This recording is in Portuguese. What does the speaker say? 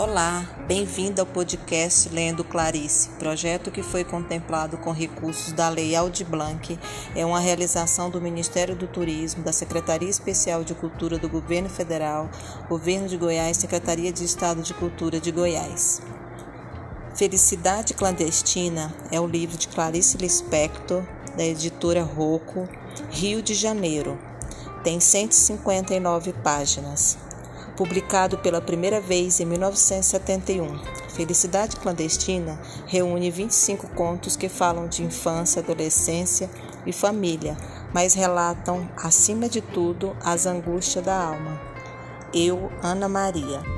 Olá, bem-vindo ao podcast Lendo Clarice, projeto que foi contemplado com recursos da Lei Aldir Blanc, é uma realização do Ministério do Turismo, da Secretaria Especial de Cultura do Governo Federal, Governo de Goiás, Secretaria de Estado de Cultura de Goiás. Felicidade Clandestina é o livro de Clarice Lispector, da editora Rocco, Rio de Janeiro. Tem 159 páginas publicado pela primeira vez em 1971. Felicidade Clandestina reúne 25 contos que falam de infância, adolescência e família, mas relatam, acima de tudo, as angústias da alma. Eu, Ana Maria.